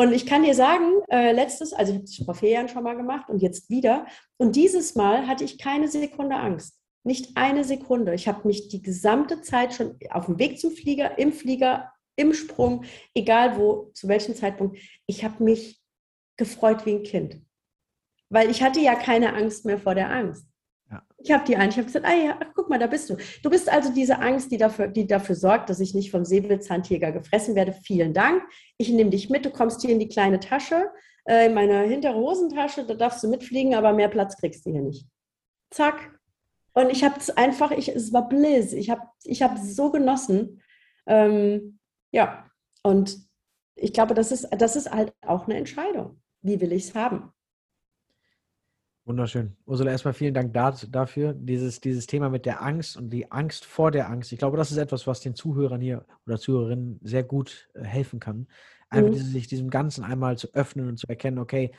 Und ich kann dir sagen, äh, letztes, also ich habe es vor vier Jahren schon mal gemacht und jetzt wieder. Und dieses Mal hatte ich keine Sekunde Angst. Nicht eine Sekunde. Ich habe mich die gesamte Zeit schon auf dem Weg zum Flieger, im Flieger, im Sprung, egal wo, zu welchem Zeitpunkt, ich habe mich gefreut wie ein Kind. Weil ich hatte ja keine Angst mehr vor der Angst. Ich habe die ein. Ich habe gesagt, ah ja, ach, guck mal, da bist du. Du bist also diese Angst, die dafür, die dafür sorgt, dass ich nicht vom Säbelzahntiger gefressen werde. Vielen Dank. Ich nehme dich mit. Du kommst hier in die kleine Tasche, äh, in meine hintere Hosentasche. Da darfst du mitfliegen, aber mehr Platz kriegst du hier nicht. Zack. Und ich habe es einfach, ich, es war Bliss. Ich habe ich hab so genossen. Ähm, ja, und ich glaube, das ist, das ist halt auch eine Entscheidung. Wie will ich es haben? Wunderschön. Ursula, erstmal vielen Dank dafür. Dieses, dieses Thema mit der Angst und die Angst vor der Angst. Ich glaube, das ist etwas, was den Zuhörern hier oder Zuhörerinnen sehr gut äh, helfen kann. Einfach mhm. sich diesem Ganzen einmal zu öffnen und zu erkennen, okay,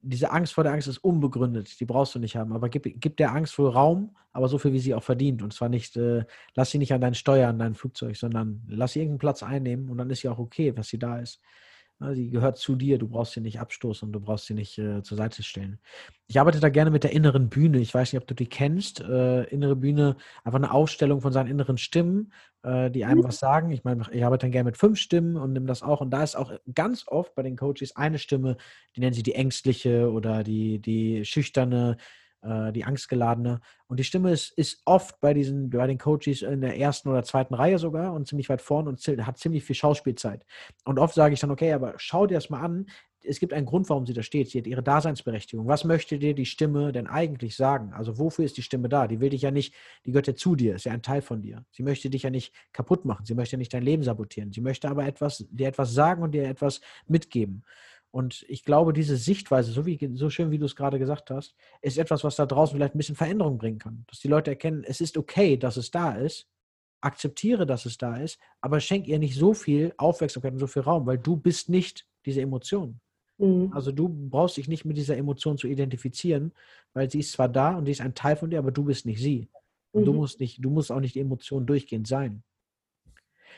diese Angst vor der Angst ist unbegründet, die brauchst du nicht haben. Aber gib, gib der Angst wohl Raum, aber so viel, wie sie auch verdient. Und zwar nicht, äh, lass sie nicht an dein Steuer, an dein Flugzeug, sondern lass sie irgendeinen Platz einnehmen und dann ist sie auch okay, was sie da ist. Sie gehört zu dir, du brauchst sie nicht abstoßen und du brauchst sie nicht äh, zur Seite stellen. Ich arbeite da gerne mit der inneren Bühne. Ich weiß nicht, ob du die kennst. Äh, innere Bühne, einfach eine Aufstellung von seinen inneren Stimmen, äh, die einem mhm. was sagen. Ich meine, ich arbeite dann gerne mit fünf Stimmen und nehme das auch. Und da ist auch ganz oft bei den Coaches eine Stimme, die nennen sie die ängstliche oder die, die schüchterne, äh, die angstgeladene. Und die Stimme ist, ist oft bei, diesen, bei den Coaches in der ersten oder zweiten Reihe sogar und ziemlich weit vorn und hat ziemlich viel Schauspielzeit. Und oft sage ich dann, okay, aber schau dir das mal an. Es gibt einen Grund, warum sie da steht. Sie hat ihre Daseinsberechtigung. Was möchte dir die Stimme denn eigentlich sagen? Also wofür ist die Stimme da? Die will dich ja nicht, die gehört ja zu dir, ist ja ein Teil von dir. Sie möchte dich ja nicht kaputt machen. Sie möchte nicht dein Leben sabotieren. Sie möchte aber etwas, dir etwas sagen und dir etwas mitgeben. Und ich glaube, diese Sichtweise, so, wie, so schön wie du es gerade gesagt hast, ist etwas, was da draußen vielleicht ein bisschen Veränderung bringen kann. Dass die Leute erkennen, es ist okay, dass es da ist, akzeptiere, dass es da ist, aber schenk ihr nicht so viel Aufmerksamkeit und so viel Raum, weil du bist nicht diese Emotion. Mhm. Also du brauchst dich nicht mit dieser Emotion zu identifizieren, weil sie ist zwar da und sie ist ein Teil von dir, aber du bist nicht sie. Und mhm. du musst nicht, du musst auch nicht die Emotion durchgehend sein.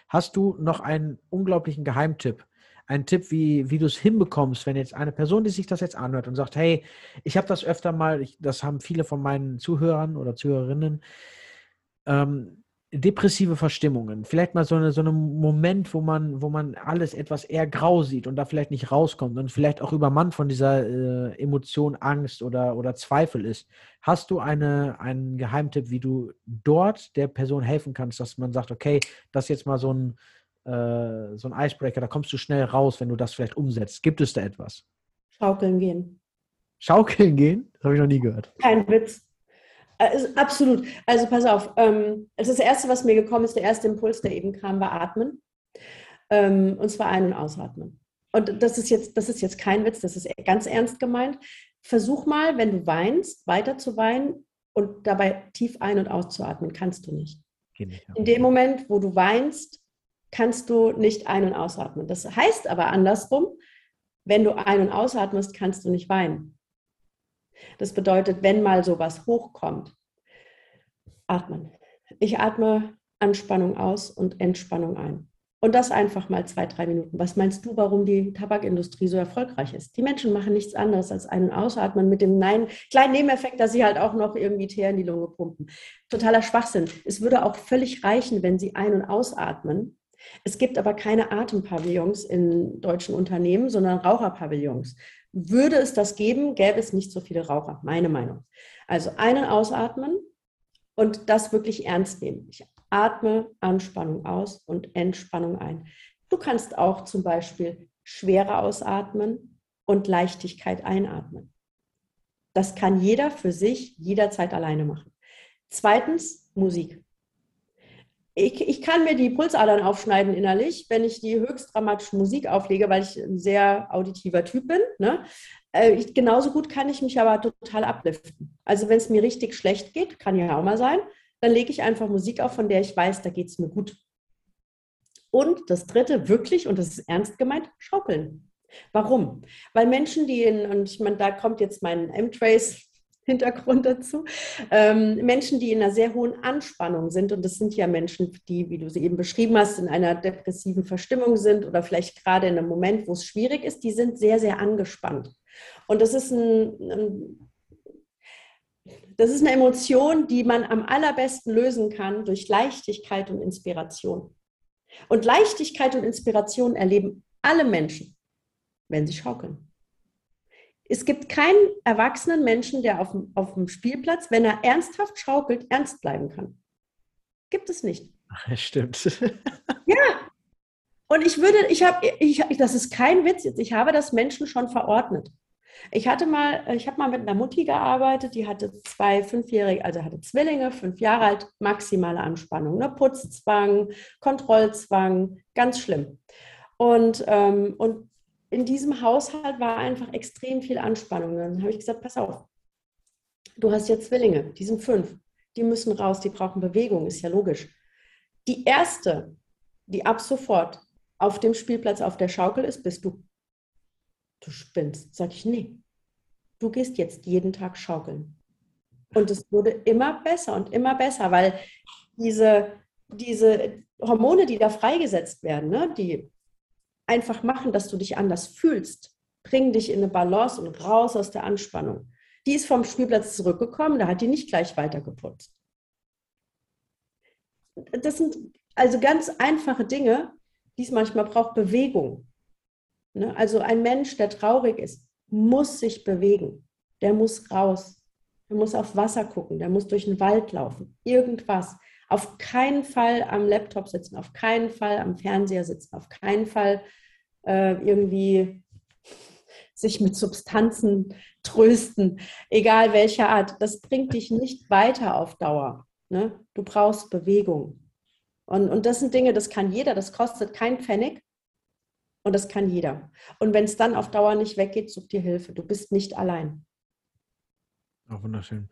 Hast du noch einen unglaublichen Geheimtipp, ein Tipp, wie, wie du es hinbekommst, wenn jetzt eine Person, die sich das jetzt anhört und sagt, hey, ich habe das öfter mal, ich, das haben viele von meinen Zuhörern oder Zuhörerinnen, ähm, depressive Verstimmungen, vielleicht mal so, eine, so einen Moment, wo man, wo man alles etwas eher grau sieht und da vielleicht nicht rauskommt und vielleicht auch übermannt von dieser äh, Emotion Angst oder, oder Zweifel ist. Hast du eine, einen Geheimtipp, wie du dort der Person helfen kannst, dass man sagt, okay, das ist jetzt mal so ein, äh, so ein Icebreaker, da kommst du schnell raus, wenn du das vielleicht umsetzt. Gibt es da etwas? Schaukeln gehen. Schaukeln gehen? Das habe ich noch nie gehört. Kein Witz. Also, absolut. Also pass auf. Ähm, das erste, was mir gekommen ist, der erste Impuls, der eben kam, war Atmen. Ähm, und zwar ein- und ausatmen. Und das ist jetzt, das ist jetzt kein Witz, das ist ganz ernst gemeint. Versuch mal, wenn du weinst, weiter zu weinen und dabei tief ein- und auszuatmen. Kannst du nicht. nicht In dem Moment, wo du weinst, kannst du nicht ein- und ausatmen. Das heißt aber andersrum, wenn du ein- und ausatmest, kannst du nicht weinen. Das bedeutet, wenn mal sowas hochkommt, atmen. Ich atme Anspannung aus und Entspannung ein. Und das einfach mal zwei, drei Minuten. Was meinst du, warum die Tabakindustrie so erfolgreich ist? Die Menschen machen nichts anderes als ein- und ausatmen mit dem Nein, kleinen Nebeneffekt, dass sie halt auch noch irgendwie Teer in die Lunge pumpen. Totaler Schwachsinn. Es würde auch völlig reichen, wenn sie ein- und ausatmen es gibt aber keine Atempavillons in deutschen Unternehmen, sondern Raucherpavillons. Würde es das geben, gäbe es nicht so viele Raucher, meine Meinung. Also einen ausatmen und das wirklich ernst nehmen. Ich atme Anspannung aus und Entspannung ein. Du kannst auch zum Beispiel schwerer ausatmen und Leichtigkeit einatmen. Das kann jeder für sich jederzeit alleine machen. Zweitens, Musik ich, ich kann mir die Pulsadern aufschneiden innerlich, wenn ich die höchst dramatische Musik auflege, weil ich ein sehr auditiver Typ bin. Ne? Äh, ich, genauso gut kann ich mich aber total abliften. Also wenn es mir richtig schlecht geht, kann ja auch mal sein, dann lege ich einfach Musik auf, von der ich weiß, da geht es mir gut. Und das Dritte, wirklich, und das ist ernst gemeint, schaukeln. Warum? Weil Menschen, die in, und ich meine, da kommt jetzt mein M-Trace Hintergrund dazu. Ähm, Menschen, die in einer sehr hohen Anspannung sind, und das sind ja Menschen, die, wie du sie eben beschrieben hast, in einer depressiven Verstimmung sind oder vielleicht gerade in einem Moment, wo es schwierig ist, die sind sehr, sehr angespannt. Und das ist ein, ein das ist eine Emotion, die man am allerbesten lösen kann durch Leichtigkeit und Inspiration. Und Leichtigkeit und Inspiration erleben alle Menschen, wenn sie schaukeln Es gibt keinen erwachsenen Menschen, der auf dem, auf dem Spielplatz, wenn er ernsthaft schaukelt, ernst bleiben kann. Gibt es nicht. Stimmt. [LAUGHS] ja. Und ich würde, ich habe, ich, das ist kein Witz jetzt, ich habe das Menschen schon verordnet. Ich hatte mal, ich habe mal mit einer Mutti gearbeitet, die hatte zwei fünfjährige, also hatte Zwillinge, fünf Jahre alt, maximale Anspannung, ne? Putzzwang, Kontrollzwang, ganz schlimm. Und, ähm, und in diesem Haushalt war einfach extrem viel Anspannung. Dann habe ich gesagt, pass auf, du hast jetzt Zwillinge, die sind fünf, die müssen raus, die brauchen Bewegung, ist ja logisch. Die erste, die ab sofort auf dem Spielplatz auf der Schaukel ist, bist du. Du spinnst. Sag ich, nee. Du gehst jetzt jeden Tag schaukeln. Und es wurde immer besser und immer besser, weil diese, diese Hormone, die da freigesetzt werden, ne, die einfach machen, dass du dich anders fühlst, bringen dich in eine Balance und raus aus der Anspannung. Die ist vom Spielplatz zurückgekommen, da hat die nicht gleich weitergeputzt. Das sind also ganz einfache Dinge, die es manchmal braucht, Bewegung. Ne? Also ein Mensch, der traurig ist, muss sich bewegen. Der muss raus. Der muss auf Wasser gucken. Der muss durch den Wald laufen. Irgendwas. Auf keinen Fall am Laptop sitzen. Auf keinen Fall am Fernseher sitzen. Auf keinen Fall äh, irgendwie sich mit Substanzen trösten. Egal welcher Art. Das bringt dich nicht weiter auf Dauer. Ne? Du brauchst Bewegung. Und, und das sind Dinge, das kann jeder, das kostet kein Pfennig und das kann jeder. Und wenn es dann auf Dauer nicht weggeht, such dir Hilfe. Du bist nicht allein. Auch wunderschön.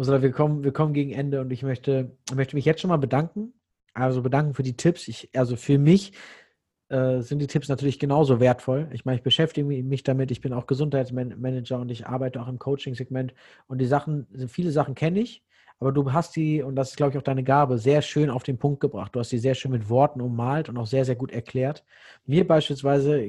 Ursula, wir kommen, wir kommen gegen Ende und ich möchte, möchte mich jetzt schon mal bedanken. Also bedanken für die Tipps. Ich, also für mich äh, sind die Tipps natürlich genauso wertvoll. Ich meine, ich beschäftige mich damit. Ich bin auch Gesundheitsmanager und ich arbeite auch im Coaching-Segment. Und die Sachen, viele Sachen kenne ich aber du hast die, und das ist, glaube ich, auch deine Gabe, sehr schön auf den Punkt gebracht. Du hast sie sehr schön mit Worten ummalt und auch sehr, sehr gut erklärt. Mir beispielsweise,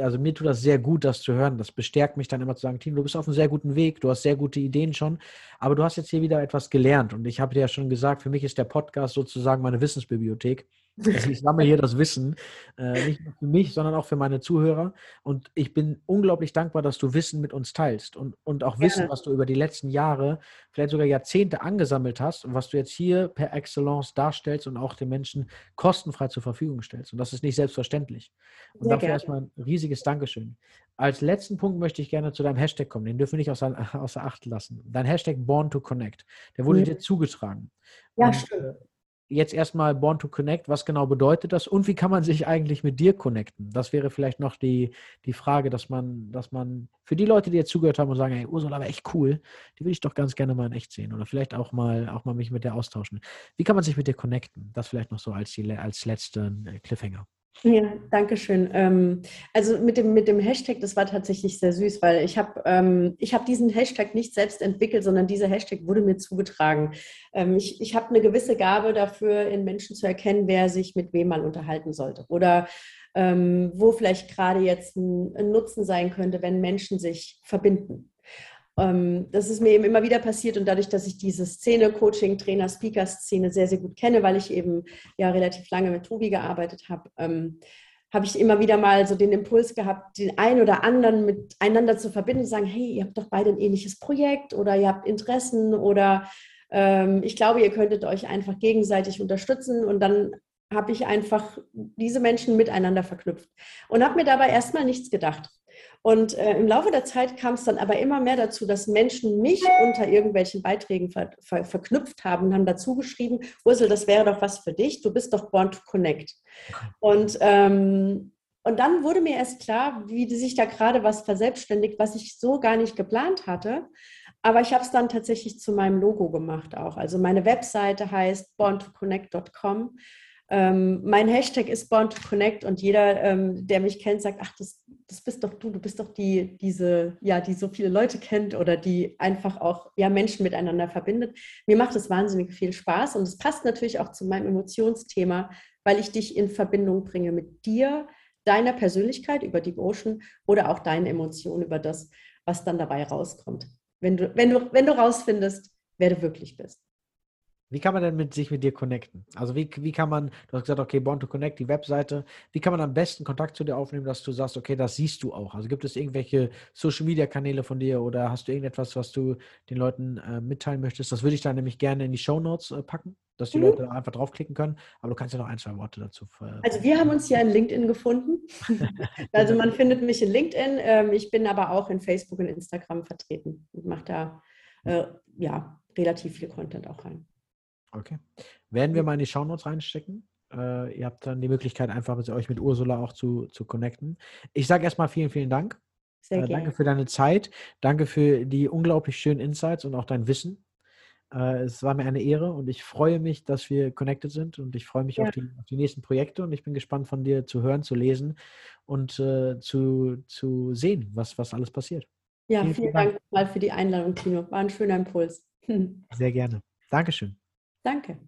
also mir tut das sehr gut, das zu hören. Das bestärkt mich dann immer zu sagen, Team, du bist auf einem sehr guten Weg, du hast sehr gute Ideen schon, aber du hast jetzt hier wieder etwas gelernt. Und ich habe dir ja schon gesagt, für mich ist der Podcast sozusagen meine Wissensbibliothek. Also ich sammle hier das Wissen, äh, nicht nur für mich, sondern auch für meine Zuhörer. Und ich bin unglaublich dankbar, dass du Wissen mit uns teilst und, und auch Wissen, Gerne. was du über die letzten Jahre, vielleicht sogar Jahrzehnte angesammelt hast und was du jetzt hier per Excellence darstellst und auch den Menschen kostenfrei zur Verfügung stellst. Und das ist nicht selbstverständlich. Und Sehr dafür gerne. erstmal ein riesiges Dankeschön. Als letzten Punkt möchte ich gerne zu deinem Hashtag kommen. Den dürfen wir nicht außer, außer Acht lassen. Dein Hashtag Born to Connect. Der wurde mhm. dir zugetragen. Ja, und, stimmt äh, jetzt erstmal Born to Connect, was genau bedeutet das und wie kann man sich eigentlich mit dir connecten? Das wäre vielleicht noch die, die Frage, dass man, dass man für die Leute, die jetzt zugehört haben und sagen, hey, Ursula war echt cool, die will ich doch ganz gerne mal in echt sehen oder vielleicht auch mal, auch mal mich mit der austauschen. Wie kann man sich mit dir connecten? Das vielleicht noch so als, die, als letzten äh, Cliffhanger. Ja, danke schön. Ähm, also mit dem, mit dem Hashtag, das war tatsächlich sehr süß, weil ich habe ähm, hab diesen Hashtag nicht selbst entwickelt, sondern dieser Hashtag wurde mir zugetragen. Ähm, ich ich habe eine gewisse Gabe dafür, in Menschen zu erkennen, wer sich mit wem mal unterhalten sollte oder ähm, wo vielleicht gerade jetzt ein, ein Nutzen sein könnte, wenn Menschen sich verbinden. Ähm, das ist mir eben immer wieder passiert und dadurch, dass ich diese Szene, Coaching, Trainer, Speaker-Szene sehr, sehr gut kenne, weil ich eben ja relativ lange mit Tobi gearbeitet habe, ähm, habe ich immer wieder mal so den Impuls gehabt, den einen oder anderen miteinander zu verbinden und sagen, hey, ihr habt doch beide ein ähnliches Projekt oder ihr habt Interessen oder ähm, ich glaube, ihr könntet euch einfach gegenseitig unterstützen und dann habe ich einfach diese Menschen miteinander verknüpft und habe mir dabei erstmal nichts gedacht. Und äh, im Laufe der Zeit kam es dann aber immer mehr dazu, dass Menschen mich unter irgendwelchen Beiträgen ver ver verknüpft haben und haben dazu geschrieben, Ursel, das wäre doch was für dich, du bist doch born to connect. Und, ähm, und dann wurde mir erst klar, wie sich da gerade was verselbstständigt, was ich so gar nicht geplant hatte. Aber ich habe es dann tatsächlich zu meinem Logo gemacht auch. Also meine Webseite heißt borntoconnect.com. Ähm, mein Hashtag ist Born to Connect und jeder, ähm, der mich kennt, sagt, ach, das, das bist doch du, du bist doch die, diese, ja, die so viele Leute kennt oder die einfach auch ja, Menschen miteinander verbindet. Mir macht es wahnsinnig viel Spaß und es passt natürlich auch zu meinem Emotionsthema, weil ich dich in Verbindung bringe mit dir, deiner Persönlichkeit über die Ocean oder auch deinen Emotionen über das, was dann dabei rauskommt. Wenn du, wenn du, wenn du rausfindest, wer du wirklich bist. Wie kann man denn mit sich mit dir connecten? Also wie, wie kann man, du hast gesagt, okay, Born to Connect, die Webseite, wie kann man am besten Kontakt zu dir aufnehmen, dass du sagst, okay, das siehst du auch? Also gibt es irgendwelche Social Media Kanäle von dir oder hast du irgendetwas, was du den Leuten äh, mitteilen möchtest? Das würde ich dann nämlich gerne in die Show Notes äh, packen, dass die mhm. Leute einfach draufklicken können. Aber du kannst ja noch ein, zwei Worte dazu. Äh, also wir haben uns ja in LinkedIn gefunden. [LAUGHS] also man findet mich in LinkedIn. Ähm, ich bin aber auch in Facebook und Instagram vertreten und mache da äh, ja relativ viel Content auch rein. Okay. Werden wir mal in die Shownotes reinstecken. Äh, ihr habt dann die Möglichkeit, einfach mit euch mit Ursula auch zu, zu connecten. Ich sage erstmal vielen, vielen Dank. Sehr äh, Danke für deine Zeit. Danke für die unglaublich schönen Insights und auch dein Wissen. Äh, es war mir eine Ehre und ich freue mich, dass wir connected sind und ich freue mich ja. auf, die, auf, die, nächsten Projekte und ich bin gespannt von dir zu hören, zu lesen und äh, zu, zu sehen, was, was alles passiert. Ja, vielen, vielen Dank mal für die Einladung, Tino. War ein schöner Impuls. [LAUGHS] Sehr gerne. Dankeschön. Danke.